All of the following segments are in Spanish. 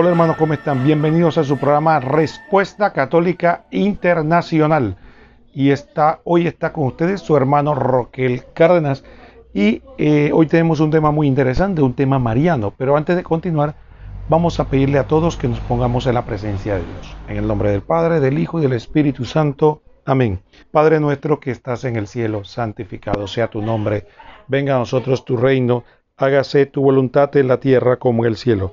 Hola hermanos, ¿cómo están? Bienvenidos a su programa Respuesta Católica Internacional. Y está, hoy está con ustedes su hermano Roquel Cárdenas. Y eh, hoy tenemos un tema muy interesante, un tema mariano. Pero antes de continuar, vamos a pedirle a todos que nos pongamos en la presencia de Dios. En el nombre del Padre, del Hijo y del Espíritu Santo. Amén. Padre nuestro que estás en el cielo, santificado sea tu nombre. Venga a nosotros tu reino. Hágase tu voluntad en la tierra como en el cielo.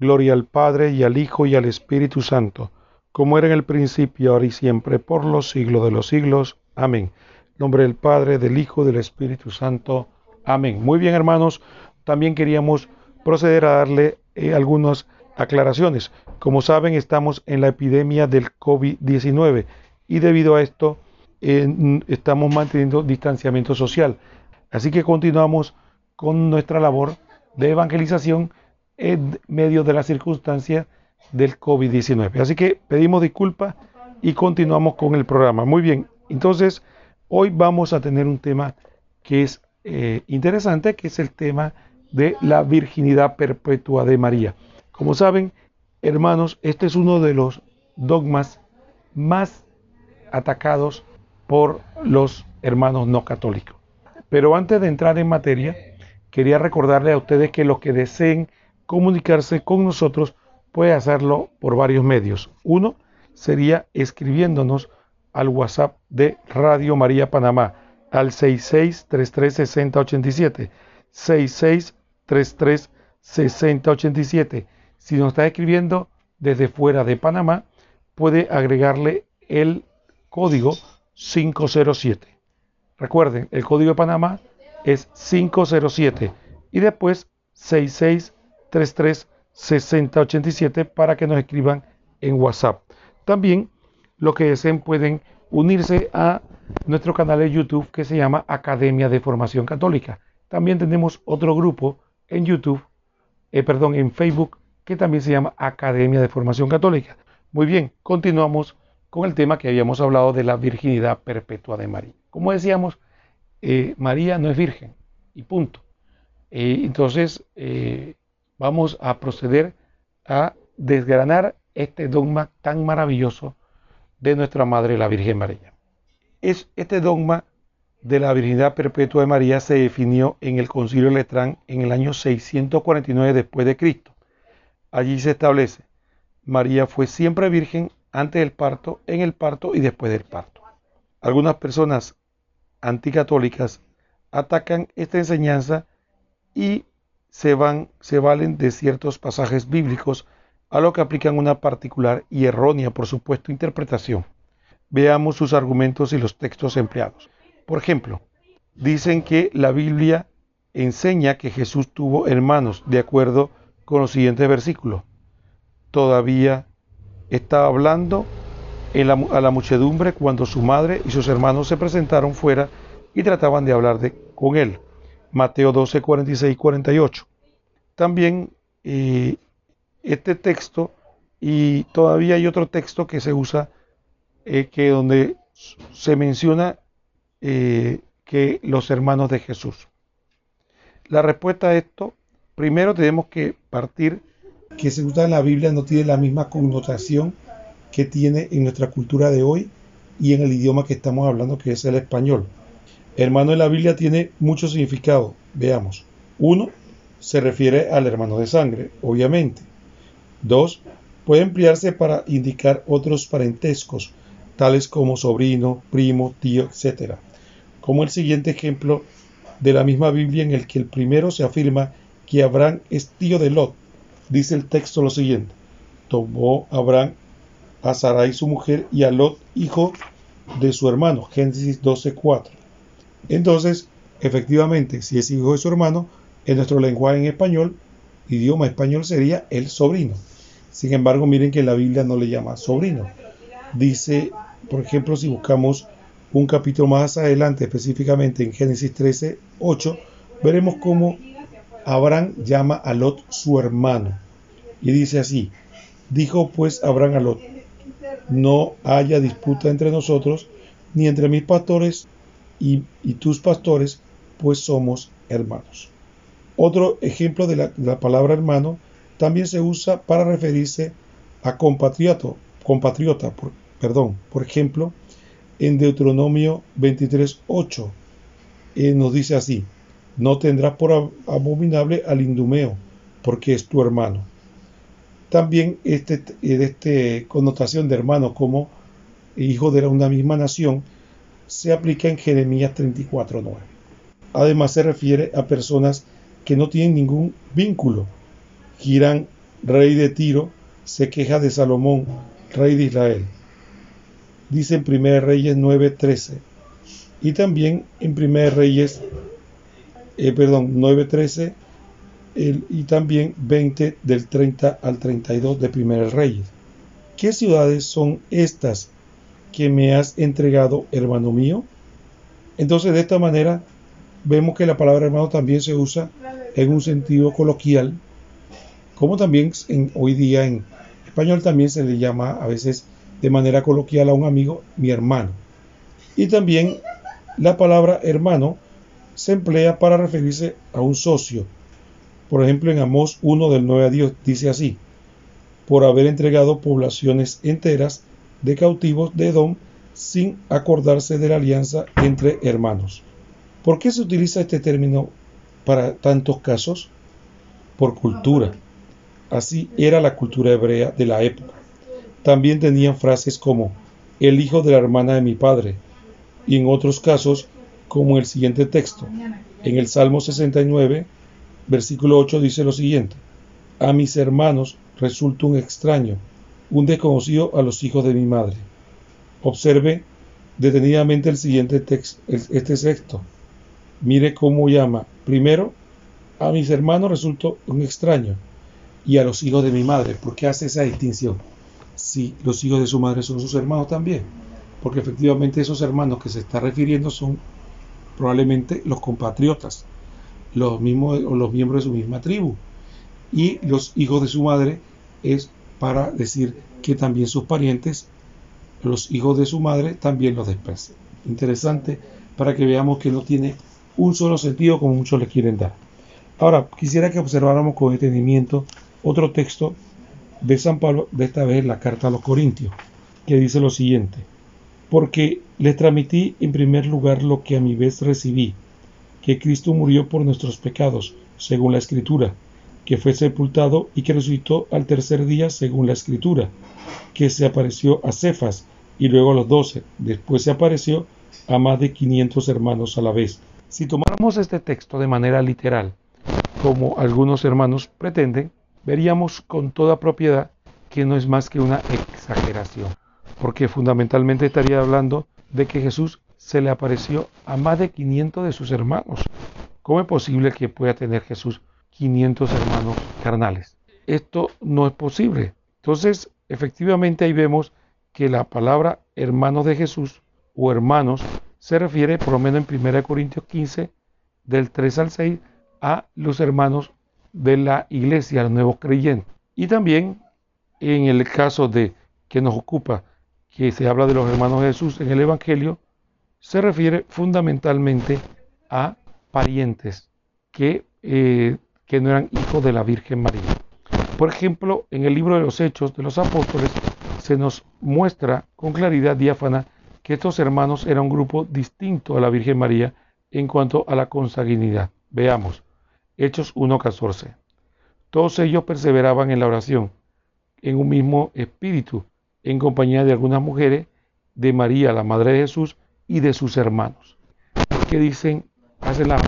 Gloria al Padre y al Hijo y al Espíritu Santo, como era en el principio, ahora y siempre, por los siglos de los siglos. Amén. nombre del Padre, del Hijo del Espíritu Santo. Amén. Muy bien, hermanos. También queríamos proceder a darle eh, algunas aclaraciones. Como saben, estamos en la epidemia del COVID-19 y debido a esto estamos manteniendo distanciamiento social. Así que continuamos con nuestra labor de evangelización en medio de las circunstancias del COVID-19. Así que pedimos disculpas y continuamos con el programa. Muy bien, entonces hoy vamos a tener un tema que es eh, interesante, que es el tema de la virginidad perpetua de María. Como saben, hermanos, este es uno de los dogmas más atacados por los hermanos no católicos. Pero antes de entrar en materia, quería recordarle a ustedes que los que deseen comunicarse con nosotros puede hacerlo por varios medios. Uno sería escribiéndonos al WhatsApp de Radio María Panamá al 66336087. 66336087. Si nos está escribiendo desde fuera de Panamá, puede agregarle el código 507. Recuerden, el código de Panamá es 507 y después 66 33 6087 para que nos escriban en WhatsApp. También los que deseen pueden unirse a nuestro canal de YouTube que se llama Academia de Formación Católica. También tenemos otro grupo en YouTube, eh, perdón, en Facebook que también se llama Academia de Formación Católica. Muy bien, continuamos con el tema que habíamos hablado de la virginidad perpetua de María. Como decíamos, eh, María no es virgen y punto. Eh, entonces, vamos a proceder a desgranar este dogma tan maravilloso de nuestra Madre la Virgen María. Es, este dogma de la virginidad perpetua de María se definió en el Concilio de Letrán en el año 649 después de Cristo. Allí se establece, María fue siempre virgen antes del parto, en el parto y después del parto. Algunas personas anticatólicas atacan esta enseñanza y se, van, se valen de ciertos pasajes bíblicos a lo que aplican una particular y errónea, por supuesto, interpretación. Veamos sus argumentos y los textos empleados. Por ejemplo, dicen que la Biblia enseña que Jesús tuvo hermanos, de acuerdo con los siguientes versículos. Todavía estaba hablando a la muchedumbre cuando su madre y sus hermanos se presentaron fuera y trataban de hablar de, con él. Mateo 12, 46 y 48. También eh, este texto y todavía hay otro texto que se usa eh, que donde se menciona eh, que los hermanos de Jesús. La respuesta a esto, primero tenemos que partir que se usa en la Biblia no tiene la misma connotación que tiene en nuestra cultura de hoy y en el idioma que estamos hablando que es el español. Hermano en la Biblia tiene mucho significado. Veamos. Uno, se refiere al hermano de sangre, obviamente. Dos, puede emplearse para indicar otros parentescos, tales como sobrino, primo, tío, etc. Como el siguiente ejemplo de la misma Biblia en el que el primero se afirma que Abraham es tío de Lot. Dice el texto lo siguiente. Tomó Abraham a Sarai su mujer y a Lot hijo de su hermano. Génesis 12.4. Entonces, efectivamente, si es hijo de su hermano, en nuestro lenguaje en español, idioma español sería el sobrino. Sin embargo, miren que la Biblia no le llama sobrino. Dice, por ejemplo, si buscamos un capítulo más adelante, específicamente en Génesis 13, 8, veremos cómo Abraham llama a Lot su hermano. Y dice así, dijo pues Abraham a Lot, no haya disputa entre nosotros, ni entre mis pastores y, tus pastores, pues somos hermanos. Otro ejemplo de la, la, palabra hermano también se usa para referirse a compatriota, compatriota por, perdón, por ejemplo, en Deuteronomio 23.8 eh, nos dice así, no tendrás por abominable al indumeo, porque es tu hermano. También este, este connotación de hermano como hijo de una misma nación se aplica en Jeremías 34.9. Además se refiere a personas que no tienen ningún vínculo. Girán, rey de Tiro, se queja de Salomón, rey de Israel dice en 1 Reyes 9:13 y también en 1 Reyes, eh, perdón, 9:13 y también 20 del 30 al 32 de 1 Reyes. ¿Qué ciudades son estas que me has entregado, hermano mío? Entonces de esta manera vemos que la palabra hermano también se usa en un sentido coloquial, como también hoy día en español también se le llama a veces de manera coloquial a un amigo, mi hermano. Y también la palabra hermano se emplea para referirse a un socio. Por ejemplo, en Amós 1 del 9 a Dios dice así, por haber entregado poblaciones enteras de cautivos de Edom sin acordarse de la alianza entre hermanos. ¿Por qué se utiliza este término para tantos casos? Por cultura. Así era la cultura hebrea de la época. También tenían frases como el hijo de la hermana de mi padre, y en otros casos, como el siguiente texto. En el Salmo 69, versículo 8 dice lo siguiente, a mis hermanos resulta un extraño, un desconocido a los hijos de mi madre. Observe detenidamente el siguiente texto, este texto. Mire cómo llama. Primero, a mis hermanos resulta un extraño y a los hijos de mi madre. ¿Por qué hace esa distinción? si los hijos de su madre son sus hermanos también, porque efectivamente esos hermanos que se está refiriendo son probablemente los compatriotas, los mismos o los miembros de su misma tribu, y los hijos de su madre es para decir que también sus parientes, los hijos de su madre, también los desprecian. Interesante para que veamos que no tiene un solo sentido como muchos le quieren dar. Ahora, quisiera que observáramos con detenimiento otro texto de San Pablo, de esta vez la carta a los Corintios, que dice lo siguiente, porque les transmití en primer lugar lo que a mi vez recibí, que Cristo murió por nuestros pecados, según la Escritura, que fue sepultado y que resucitó al tercer día, según la Escritura, que se apareció a Cefas y luego a los doce, después se apareció a más de 500 hermanos a la vez. Si tomáramos este texto de manera literal, como algunos hermanos pretenden, veríamos con toda propiedad que no es más que una exageración, porque fundamentalmente estaría hablando de que Jesús se le apareció a más de 500 de sus hermanos. ¿Cómo es posible que pueda tener Jesús 500 hermanos carnales? Esto no es posible. Entonces, efectivamente ahí vemos que la palabra hermanos de Jesús o hermanos se refiere, por lo menos en 1 Corintios 15, del 3 al 6, a los hermanos de la iglesia, los nuevos creyentes. Y también en el caso de que nos ocupa, que se habla de los hermanos de Jesús en el Evangelio, se refiere fundamentalmente a parientes que, eh, que no eran hijos de la Virgen María. Por ejemplo, en el libro de los Hechos de los Apóstoles se nos muestra con claridad diáfana que estos hermanos eran un grupo distinto a la Virgen María en cuanto a la consanguinidad. Veamos. Hechos 1.14. Todos ellos perseveraban en la oración, en un mismo espíritu, en compañía de algunas mujeres, de María, la Madre de Jesús, y de sus hermanos. ¿Qué dicen? Hace la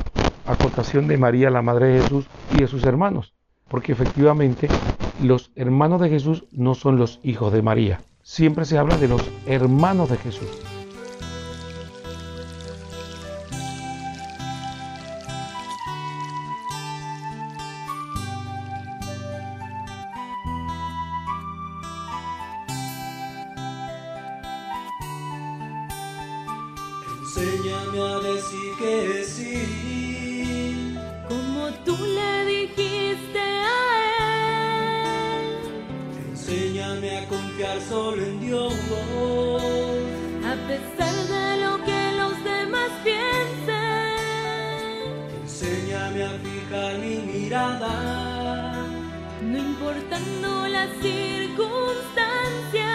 acotación de María, la Madre de Jesús, y de sus hermanos. Porque efectivamente los hermanos de Jesús no son los hijos de María. Siempre se habla de los hermanos de Jesús. No importando las circunstancias,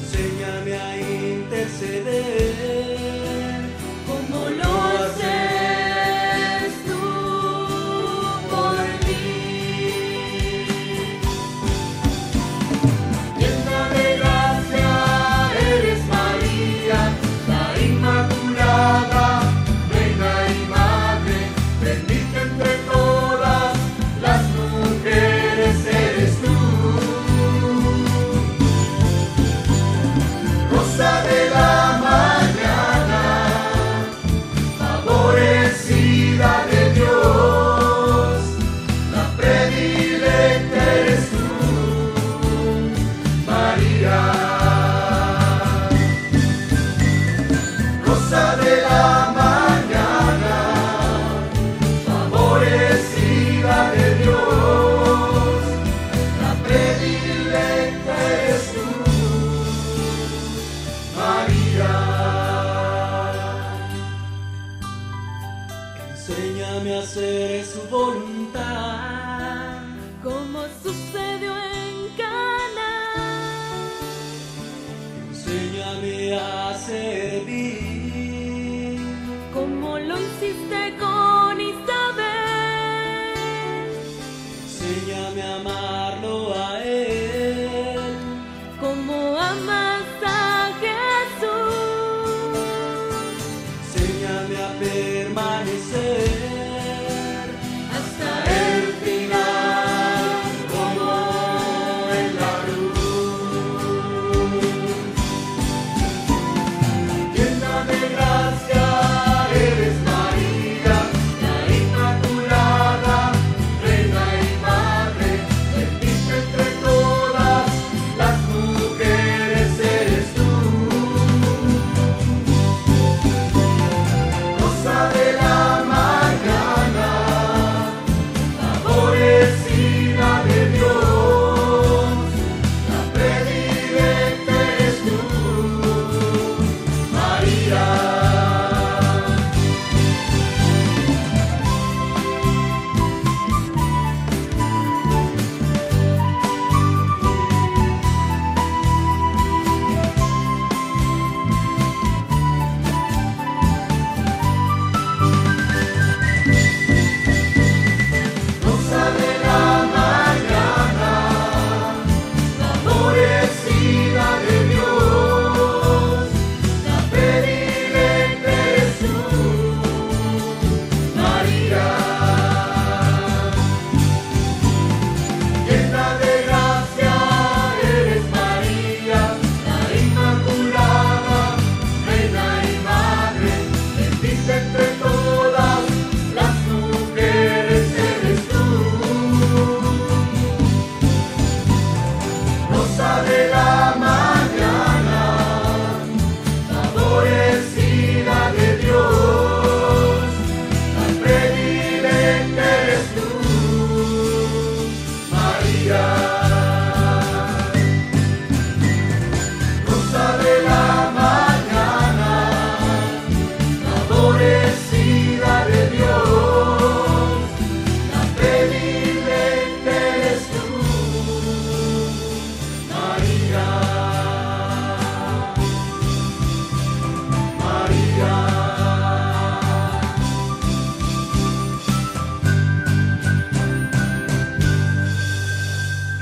enséñame a interceder. hacer su voluntad.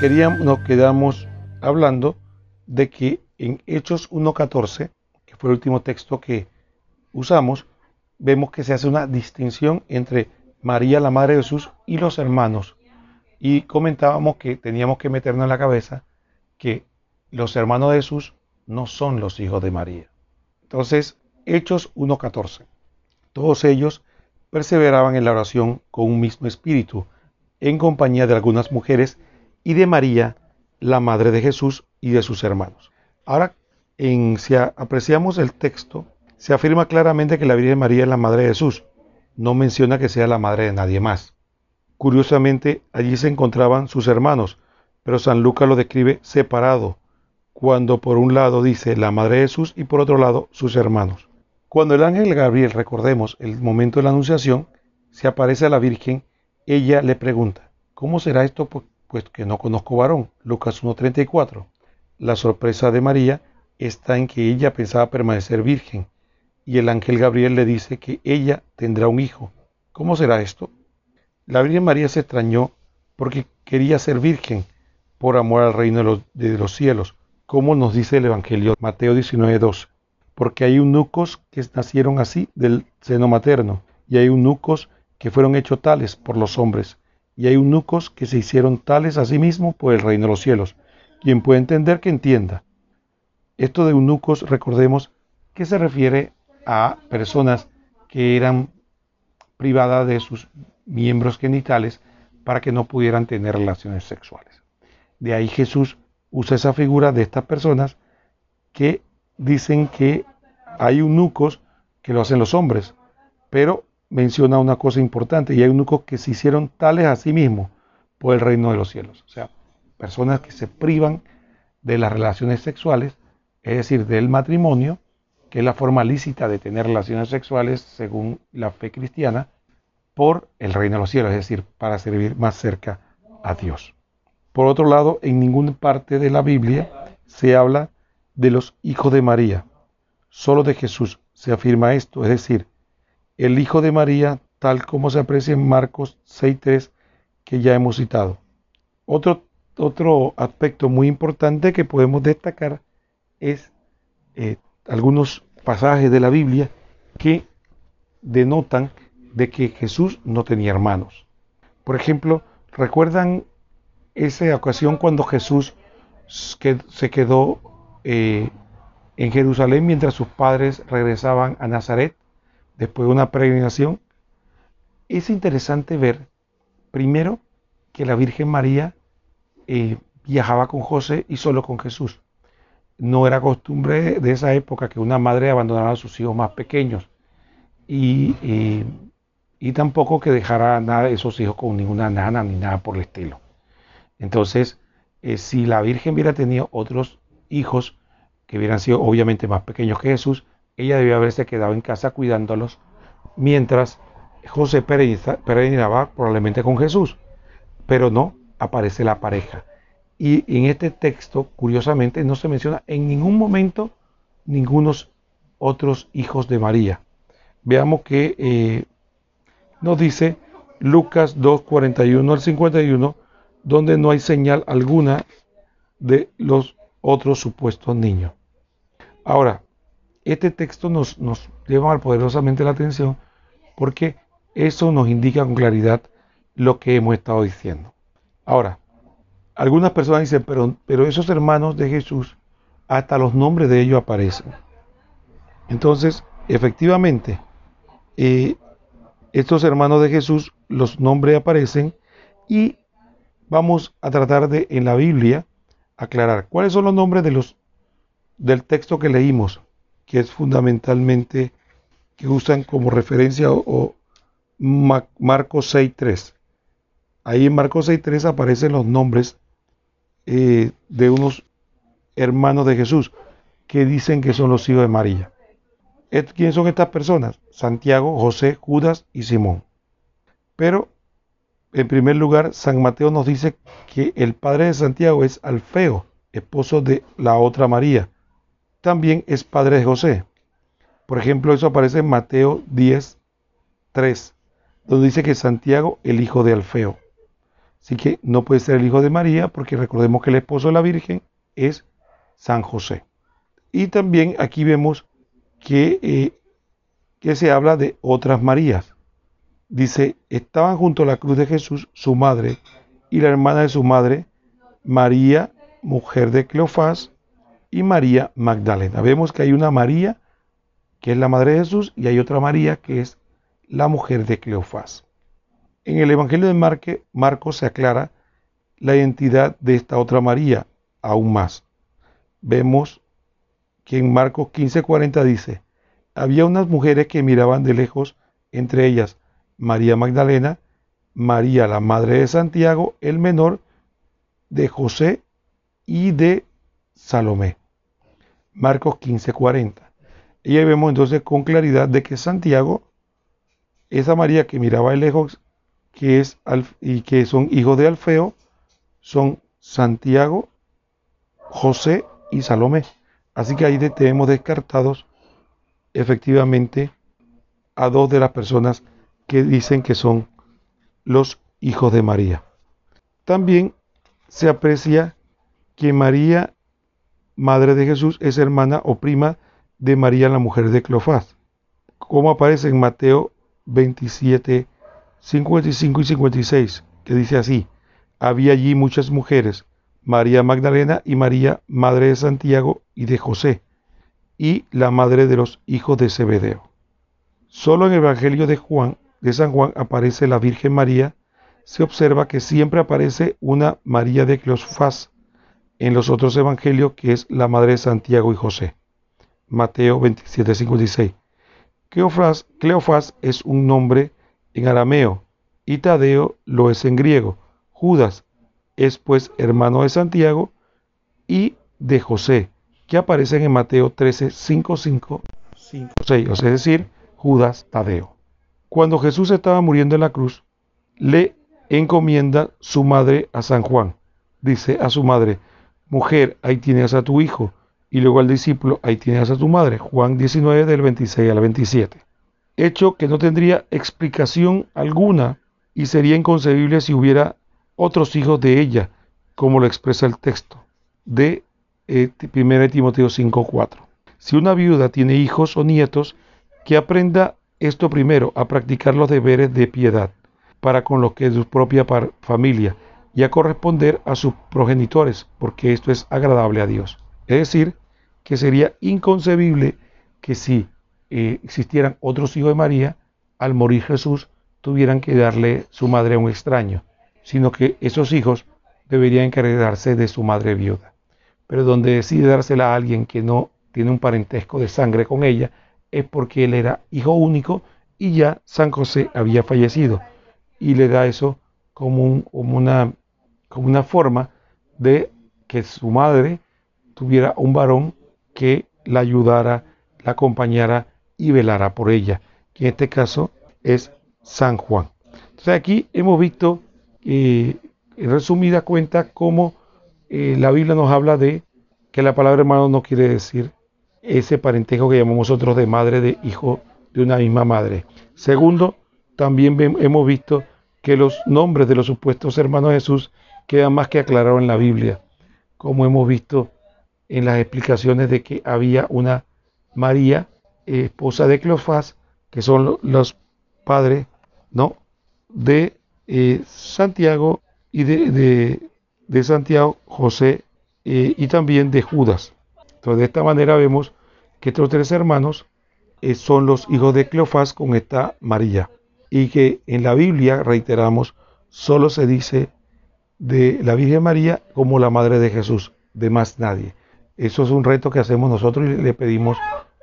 queríamos, nos quedamos hablando de que en Hechos 1.14, que fue el último texto que usamos, vemos que se hace una distinción entre María, la Madre de Jesús, y los hermanos. Y comentábamos que teníamos que meternos en la cabeza que los hermanos de Jesús no son los hijos de María. Entonces, Hechos 1.14. Todos ellos perseveraban en la oración con un mismo espíritu, en compañía de algunas mujeres y de María, la madre de Jesús y de sus hermanos. Ahora, en, si apreciamos el texto, se afirma claramente que la Virgen María es la madre de Jesús. No menciona que sea la madre de nadie más. Curiosamente, allí se encontraban sus hermanos, pero San Lucas lo describe separado, cuando por un lado dice la madre de Jesús y por otro lado sus hermanos. Cuando el ángel Gabriel, recordemos el momento de la anunciación, se aparece a la Virgen, ella le pregunta, ¿cómo será esto pues, que no conozco varón. Lucas 1.34. La sorpresa de María está en que ella pensaba permanecer virgen y el ángel Gabriel le dice que ella tendrá un hijo. ¿Cómo será esto? La Virgen María se extrañó porque quería ser virgen por amor al reino de los, de los cielos, como nos dice el Evangelio Mateo 19.2, porque hay eunucos que nacieron así del seno materno, y hay eunucos que fueron hechos tales por los hombres, y hay eunucos que se hicieron tales a sí mismos por el reino de los cielos. Quien puede entender, que entienda. Esto de eunucos, recordemos que se refiere a personas que eran privadas de sus miembros genitales para que no pudieran tener relaciones sexuales. De ahí Jesús usa esa figura de estas personas que dicen que hay eunucos que lo hacen los hombres, pero menciona una cosa importante, y hay eunucos que se hicieron tales a sí mismos por el reino de los cielos. O sea, personas que se privan de las relaciones sexuales, es decir, del matrimonio, que es la forma lícita de tener relaciones sexuales según la fe cristiana, por el reino de los cielos, es decir, para servir más cerca a Dios. Por otro lado, en ninguna parte de la Biblia se habla de los hijos de María. Solo de Jesús se afirma esto, es decir, el hijo de María, tal como se aprecia en Marcos 6.3, que ya hemos citado. Otro, otro aspecto muy importante que podemos destacar es eh, algunos pasajes de la Biblia que denotan de que Jesús no tenía hermanos. Por ejemplo, ¿recuerdan esa ocasión cuando Jesús se quedó eh, en Jerusalén mientras sus padres regresaban a Nazaret después de una peregrinación? Es interesante ver, primero, que la Virgen María eh, viajaba con José y solo con Jesús. No era costumbre de esa época que una madre abandonara a sus hijos más pequeños. Y eh, y tampoco que dejara nada de esos hijos con ninguna nana ni nada por el estilo. Entonces, eh, si la Virgen hubiera tenido otros hijos que hubieran sido obviamente más pequeños que Jesús, ella debía haberse quedado en casa cuidándolos, mientras José peregrinaba probablemente con Jesús, pero no aparece la pareja. Y en este texto, curiosamente, no se menciona en ningún momento ningunos otros hijos de María. Veamos que eh, nos dice Lucas 2, 41 al 51, donde no hay señal alguna de los otros supuestos niños. Ahora, este texto nos, nos lleva poderosamente la atención porque eso nos indica con claridad lo que hemos estado diciendo. Ahora, algunas personas dicen, pero, pero esos hermanos de Jesús, hasta los nombres de ellos aparecen. Entonces, efectivamente, eh, estos hermanos de Jesús, los nombres aparecen y vamos a tratar de en la Biblia aclarar cuáles son los nombres de los del texto que leímos, que es fundamentalmente que usan como referencia o, Marcos 6.3. Ahí en Marcos 6.3 aparecen los nombres eh, de unos hermanos de Jesús que dicen que son los hijos de María. ¿Quiénes son estas personas? Santiago, José, Judas y Simón. Pero, en primer lugar, San Mateo nos dice que el padre de Santiago es Alfeo, esposo de la otra María. También es padre de José. Por ejemplo, eso aparece en Mateo 10, 3, donde dice que Santiago, el hijo de Alfeo. Así que no puede ser el hijo de María, porque recordemos que el esposo de la Virgen es San José. Y también aquí vemos eh, que, se habla de otras Marías. Dice, estaban junto a la cruz de Jesús su madre y la hermana de su madre, María, mujer de Cleofás, y María Magdalena. Vemos que hay una María que es la madre de Jesús y hay otra María que es la mujer de Cleofás. En el Evangelio de Marcos se aclara la identidad de esta otra María aún más. Vemos que en Marcos 15:40 dice, había unas mujeres que miraban de lejos, entre ellas María Magdalena, María la madre de Santiago, el menor, de José y de Salomé. Marcos 15:40. Y ahí vemos entonces con claridad de que Santiago, esa María que miraba de lejos, que es y que son hijos de Alfeo, son Santiago, José y Salomé. Así que ahí tenemos descartados efectivamente a dos de las personas que dicen que son los hijos de María. También se aprecia que María, madre de Jesús, es hermana o prima de María, la mujer de Cleofás, como aparece en Mateo 27, 55 y 56, que dice así, había allí muchas mujeres, María Magdalena y María, madre de Santiago y de José, y la madre de los hijos de Zebedeo. Solo en el Evangelio de Juan, de San Juan, aparece la Virgen María. Se observa que siempre aparece una María de Cleofás en los otros evangelios, que es la madre de Santiago y José. Mateo 27, 56. Cleofás, Cleofás es un nombre en arameo y Tadeo lo es en griego. Judas es pues hermano de Santiago y de José, que aparecen en Mateo 13, 5, 5, 5, 6, es decir, Judas Tadeo. Cuando Jesús estaba muriendo en la cruz, le encomienda su madre a San Juan. Dice a su madre, mujer, ahí tienes a tu hijo. Y luego al discípulo, ahí tienes a tu madre. Juan 19 del 26 al 27. Hecho que no tendría explicación alguna y sería inconcebible si hubiera otros hijos de ella, como lo expresa el texto de 1 eh, Timoteo 5:4. Si una viuda tiene hijos o nietos, que aprenda esto primero, a practicar los deberes de piedad para con los que es su propia familia a corresponder a sus progenitores, porque esto es agradable a Dios. Es decir, que sería inconcebible que si eh, existieran otros hijos de María, al morir Jesús, tuvieran que darle su madre a un extraño, sino que esos hijos deberían encargarse de su madre viuda pero donde decide dársela a alguien que no tiene un parentesco de sangre con ella, es porque él era hijo único y ya San José había fallecido. Y le da eso como, una, como una forma de que su madre tuviera un varón que la ayudara, la acompañara y velara por ella, que en este caso es San Juan. Entonces aquí hemos visto eh, en resumida cuenta cómo eh, la Biblia nos habla de que la palabra hermano no quiere decir ese parentesco que llamamos nosotros de madre de hijo de una misma madre. Segundo, también hemos visto que los nombres de los supuestos hermanos de Jesús quedan más que aclarados en la Biblia, como hemos visto en las explicaciones de que había una María, esposa de Cleofás, que son los padres ¿no? de eh, Santiago y de, de Santiago, José eh, y también de Judas. Entonces, de esta manera vemos que estos tres hermanos eh, son los hijos de Cleofás con esta María. Y que en la Biblia, reiteramos, solo se dice de la Virgen María como la madre de Jesús, de más nadie. Eso es un reto que hacemos nosotros y le pedimos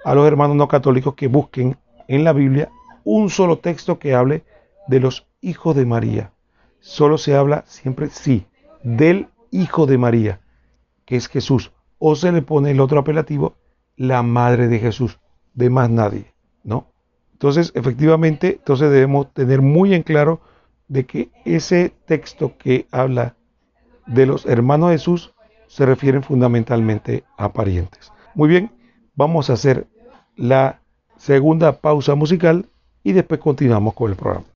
a los hermanos no católicos que busquen en la Biblia un solo texto que hable de los hijos de María. Solo se habla siempre, sí, del Hijo de María, que es Jesús. O se le pone el otro apelativo, la madre de Jesús, de más nadie, ¿no? Entonces, efectivamente, entonces debemos tener muy en claro de que ese texto que habla de los hermanos de Jesús se refieren fundamentalmente a parientes. Muy bien, vamos a hacer la segunda pausa musical y después continuamos con el programa.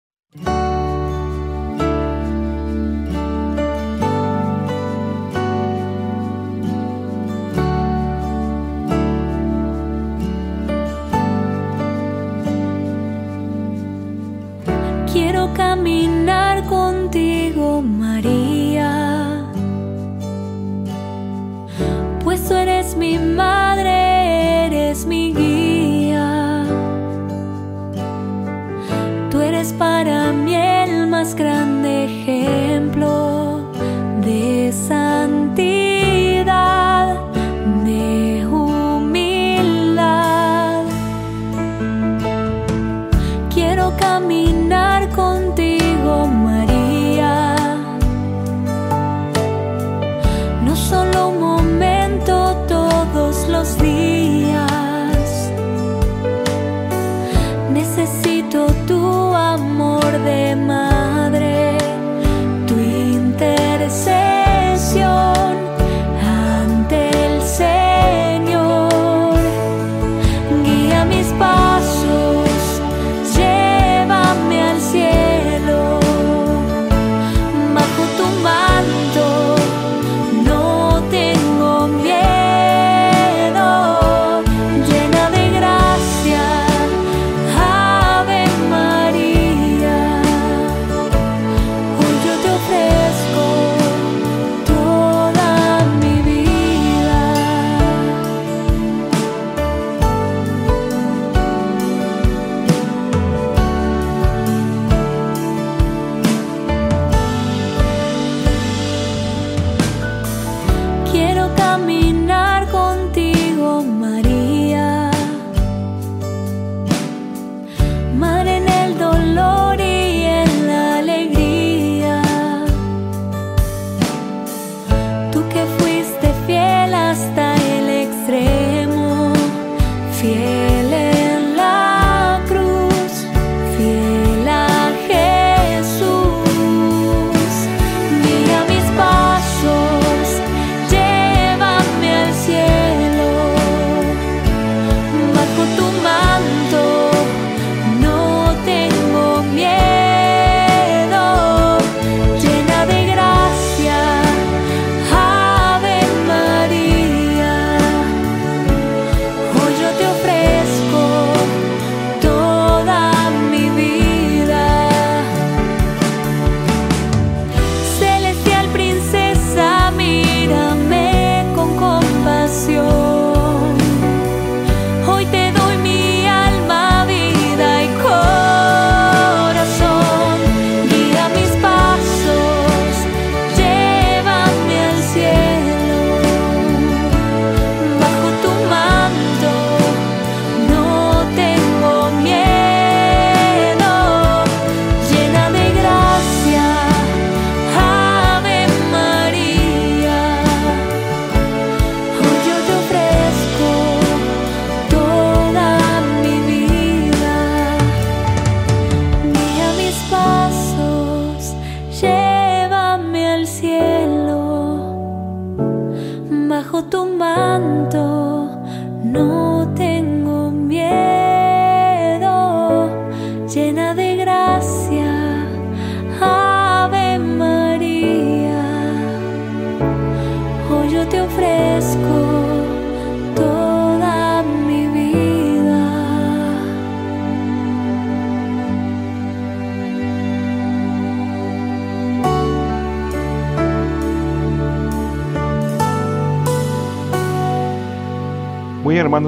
grande ejemplo de santidad, de humildad. Quiero caminar.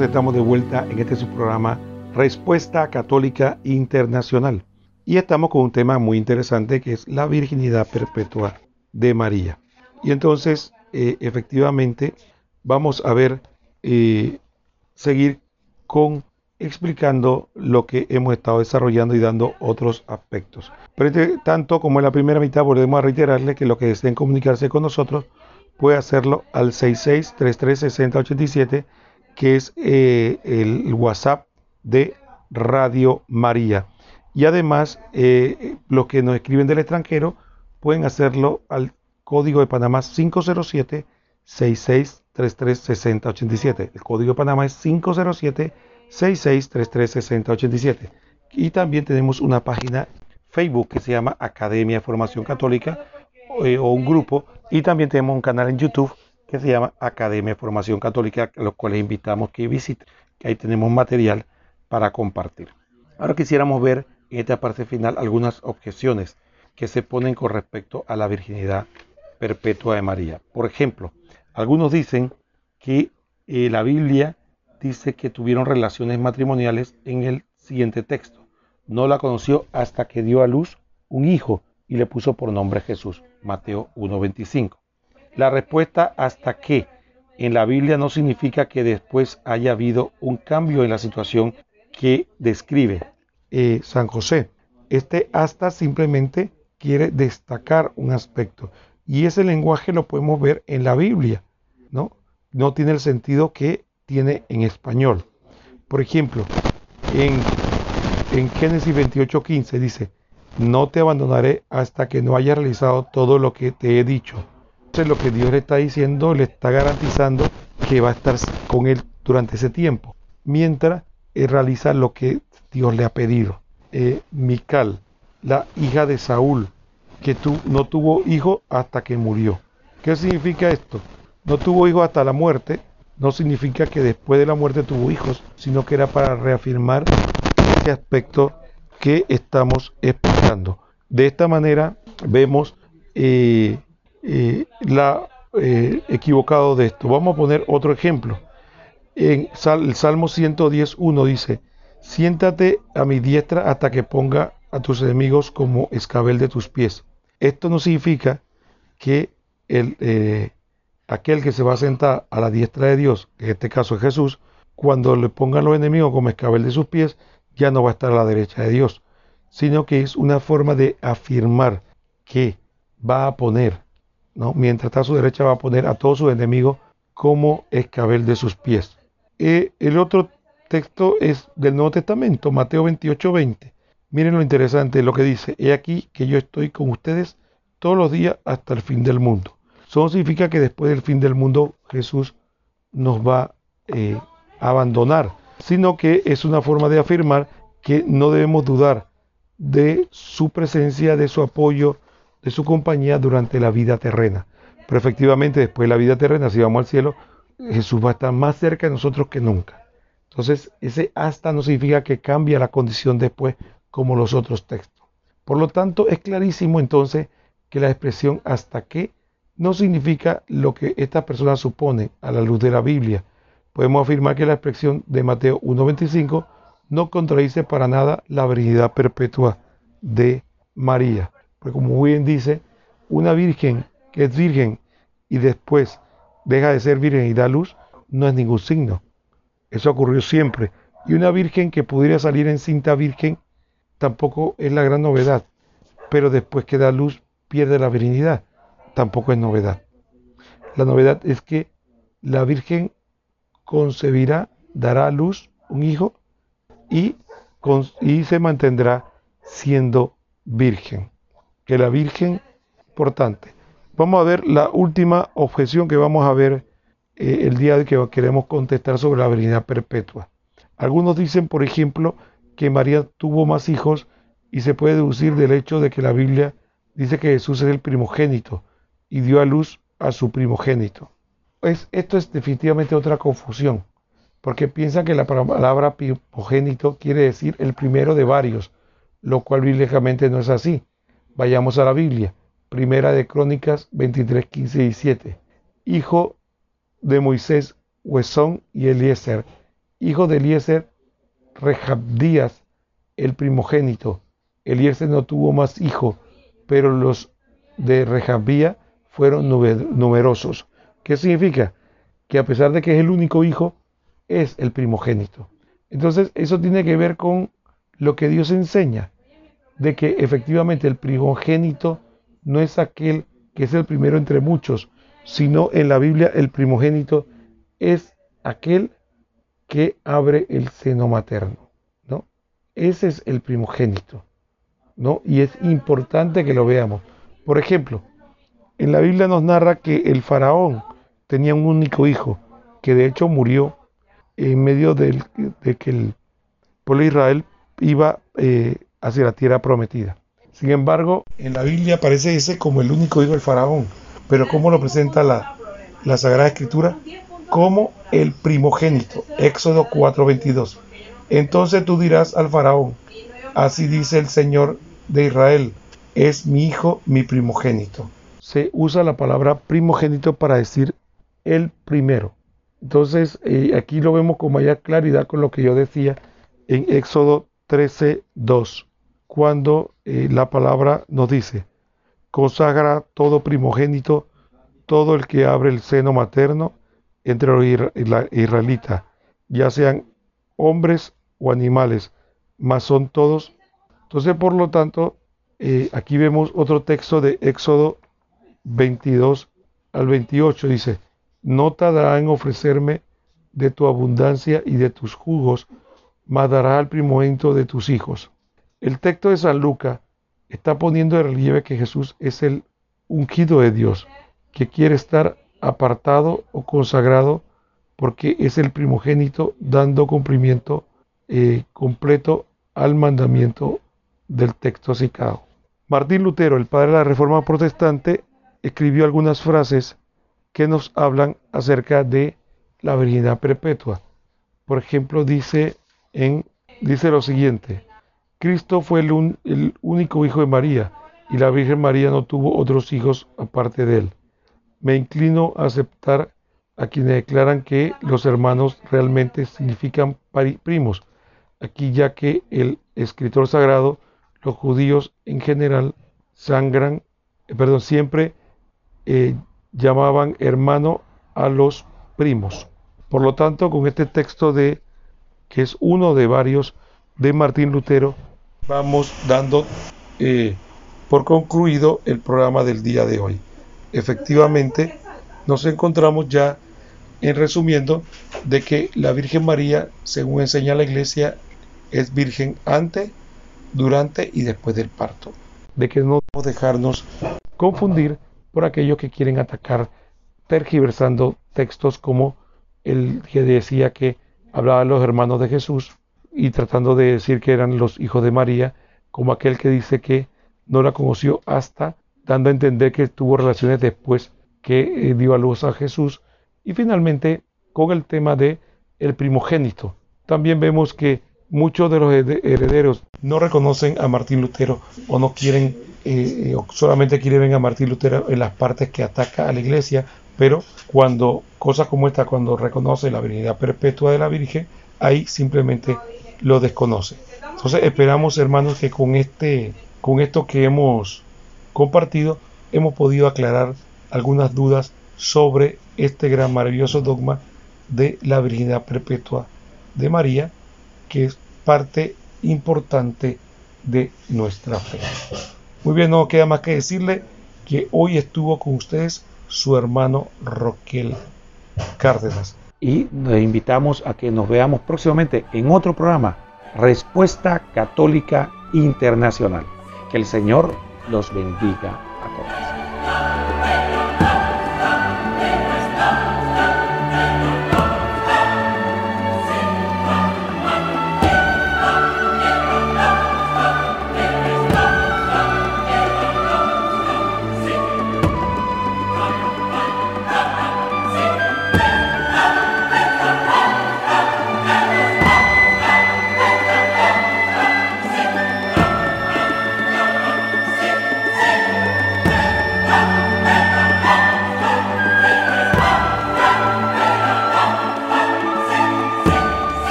Estamos de vuelta en este su programa Respuesta Católica Internacional. Y estamos con un tema muy interesante que es la virginidad perpetua de María. Y entonces, eh, efectivamente, vamos a ver, eh, seguir con explicando lo que hemos estado desarrollando y dando otros aspectos. Pero tanto, como en la primera mitad, volvemos a reiterarle que lo que deseen comunicarse con nosotros puede hacerlo al 66336087 que es eh, el WhatsApp de Radio María. Y además, eh, los que nos escriben del extranjero pueden hacerlo al código de Panamá 507-6633-6087. El código de Panamá es 507-6633-6087. Y también tenemos una página Facebook que se llama Academia de Formación Católica eh, o un grupo. Y también tenemos un canal en YouTube que se llama Academia de Formación Católica, a los cuales invitamos que visiten, que ahí tenemos material para compartir. Ahora quisiéramos ver en esta parte final algunas objeciones que se ponen con respecto a la virginidad perpetua de María. Por ejemplo, algunos dicen que eh, la Biblia dice que tuvieron relaciones matrimoniales en el siguiente texto. No la conoció hasta que dio a luz un hijo y le puso por nombre Jesús. Mateo 1.25. La respuesta hasta que en la Biblia no significa que después haya habido un cambio en la situación que describe eh, San José. Este hasta simplemente quiere destacar un aspecto y ese lenguaje lo podemos ver en la Biblia, ¿no? No tiene el sentido que tiene en español. Por ejemplo, en, en Génesis 28:15 dice, no te abandonaré hasta que no haya realizado todo lo que te he dicho. Lo que Dios le está diciendo, le está garantizando que va a estar con él durante ese tiempo, mientras él realiza lo que Dios le ha pedido. Eh, Mical, la hija de Saúl, que tu, no tuvo hijo hasta que murió. ¿Qué significa esto? No tuvo hijo hasta la muerte, no significa que después de la muerte tuvo hijos, sino que era para reafirmar ese aspecto que estamos explicando. De esta manera vemos eh, eh, la eh, equivocado de esto. Vamos a poner otro ejemplo. En el Salmo 110.1 dice, siéntate a mi diestra hasta que ponga a tus enemigos como escabel de tus pies. Esto no significa que el, eh, aquel que se va a sentar a la diestra de Dios, en este caso es Jesús, cuando le pongan los enemigos como escabel de sus pies, ya no va a estar a la derecha de Dios, sino que es una forma de afirmar que va a poner, mientras está a su derecha, va a poner a todos sus enemigos como escabel de sus pies. Eh, el otro texto es del Nuevo Testamento, Mateo 28, 20. Miren lo interesante, lo que dice, he aquí que yo estoy con ustedes todos los días hasta el fin del mundo. Eso significa que después del fin del mundo Jesús nos va eh, a abandonar, sino que es una forma de afirmar que no debemos dudar de su presencia, de su apoyo, de su compañía durante la vida terrena. Pero efectivamente después de la vida terrena, si vamos al cielo, Jesús va a estar más cerca de nosotros que nunca. Entonces, ese hasta no significa que cambia la condición después como los otros textos. Por lo tanto, es clarísimo entonces que la expresión hasta que no significa lo que esta persona supone a la luz de la Biblia. Podemos afirmar que la expresión de Mateo 1.25 no contradice para nada la virginidad perpetua de María. Como bien dice, una virgen que es virgen y después deja de ser virgen y da luz, no es ningún signo. Eso ocurrió siempre. Y una virgen que pudiera salir en cinta virgen tampoco es la gran novedad. Pero después que da luz pierde la virginidad. Tampoco es novedad. La novedad es que la virgen concebirá, dará a luz un hijo y se mantendrá siendo virgen. Que la virgen, importante. Vamos a ver la última objeción que vamos a ver eh, el día de que queremos contestar sobre la virginidad perpetua. Algunos dicen, por ejemplo, que María tuvo más hijos y se puede deducir del hecho de que la Biblia dice que Jesús es el primogénito y dio a luz a su primogénito. Pues esto es definitivamente otra confusión, porque piensan que la palabra primogénito quiere decir el primero de varios, lo cual bíblicamente no es así. Vayamos a la Biblia, primera de Crónicas 23, 15 y 17. Hijo de Moisés, Huesón y Eliezer, hijo de Eliezer, Rejabdías, el primogénito. Eliezer no tuvo más hijo, pero los de Rejabía fueron numerosos. ¿Qué significa? Que a pesar de que es el único hijo, es el primogénito. Entonces, eso tiene que ver con lo que Dios enseña, de que efectivamente el primogénito no es aquel que es el primero entre muchos, sino en la Biblia el primogénito es aquel que abre el seno materno, ¿no? Ese es el primogénito, ¿no? Y es importante que lo veamos. Por ejemplo, en la Biblia nos narra que el faraón tenía un único hijo, que de hecho murió en medio de que el pueblo de Israel iba eh, hacia la tierra prometida. Sin embargo, en la Biblia aparece ese como el único hijo del faraón. Pero ¿cómo lo presenta la, la Sagrada Escritura? Como el primogénito. Éxodo 4:22. Entonces tú dirás al faraón, así dice el Señor de Israel, es mi hijo, mi primogénito. Se usa la palabra primogénito para decir el primero. Entonces eh, aquí lo vemos con mayor claridad con lo que yo decía en Éxodo 13:2, cuando eh, la palabra nos dice, consagra todo primogénito, todo el que abre el seno materno entre los israelitas, ya sean hombres o animales, mas son todos. Entonces, por lo tanto, eh, aquí vemos otro texto de Éxodo 22 al 28, dice, no tardará en ofrecerme de tu abundancia y de tus jugos, mas dará al primogénito de tus hijos. El texto de San Lucas está poniendo de relieve que Jesús es el ungido de Dios, que quiere estar apartado o consagrado porque es el primogénito dando cumplimiento eh, completo al mandamiento del texto citado. Martín Lutero, el padre de la Reforma Protestante, escribió algunas frases que nos hablan acerca de la virginidad perpetua. Por ejemplo, dice, en, dice lo siguiente, Cristo fue el, único hijo de María y la Virgen María no tuvo otros hijos aparte de él. Me inclino a aceptar a quienes declaran que los hermanos realmente significan primos, aquí ya que el escritor sagrado, los judíos en general, sangran, eh, perdón, siempre eh, llamaban hermano a los primos. Por lo tanto, con este texto de que es uno de varios de Martín Lutero, vamos dando eh, por concluido el programa del día de hoy. Efectivamente, nos encontramos ya en resumiendo de que la Virgen María, según enseña la Iglesia, es virgen antes, durante y después del parto. De que no podemos dejarnos confundir por aquellos que quieren atacar tergiversando textos como el que decía que hablaba los hermanos de Jesús y tratando de decir que eran los hijos de María, como aquel que dice que no la conoció hasta dando a entender que tuvo relaciones después que eh, dio a luz a Jesús y finalmente con el tema de el primogénito. También vemos que muchos de los herederos no reconocen a Martín Lutero o no quieren eh, o solamente quieren a Martín Lutero en las partes que ataca a la iglesia, pero cuando cosas como esta, cuando reconoce la virginidad perpetua de la Virgen, ahí simplemente lo desconoce. Entonces esperamos, hermanos, que con este, con esto que hemos compartido, hemos podido aclarar algunas dudas sobre este gran maravilloso dogma de la virginidad perpetua de María, que es parte importante de nuestra fe. Muy bien, no queda más que decirle que hoy estuvo con ustedes su hermano Roquel Cárdenas. Y le invitamos a que nos veamos próximamente en otro programa, Respuesta Católica Internacional. Que el Señor los bendiga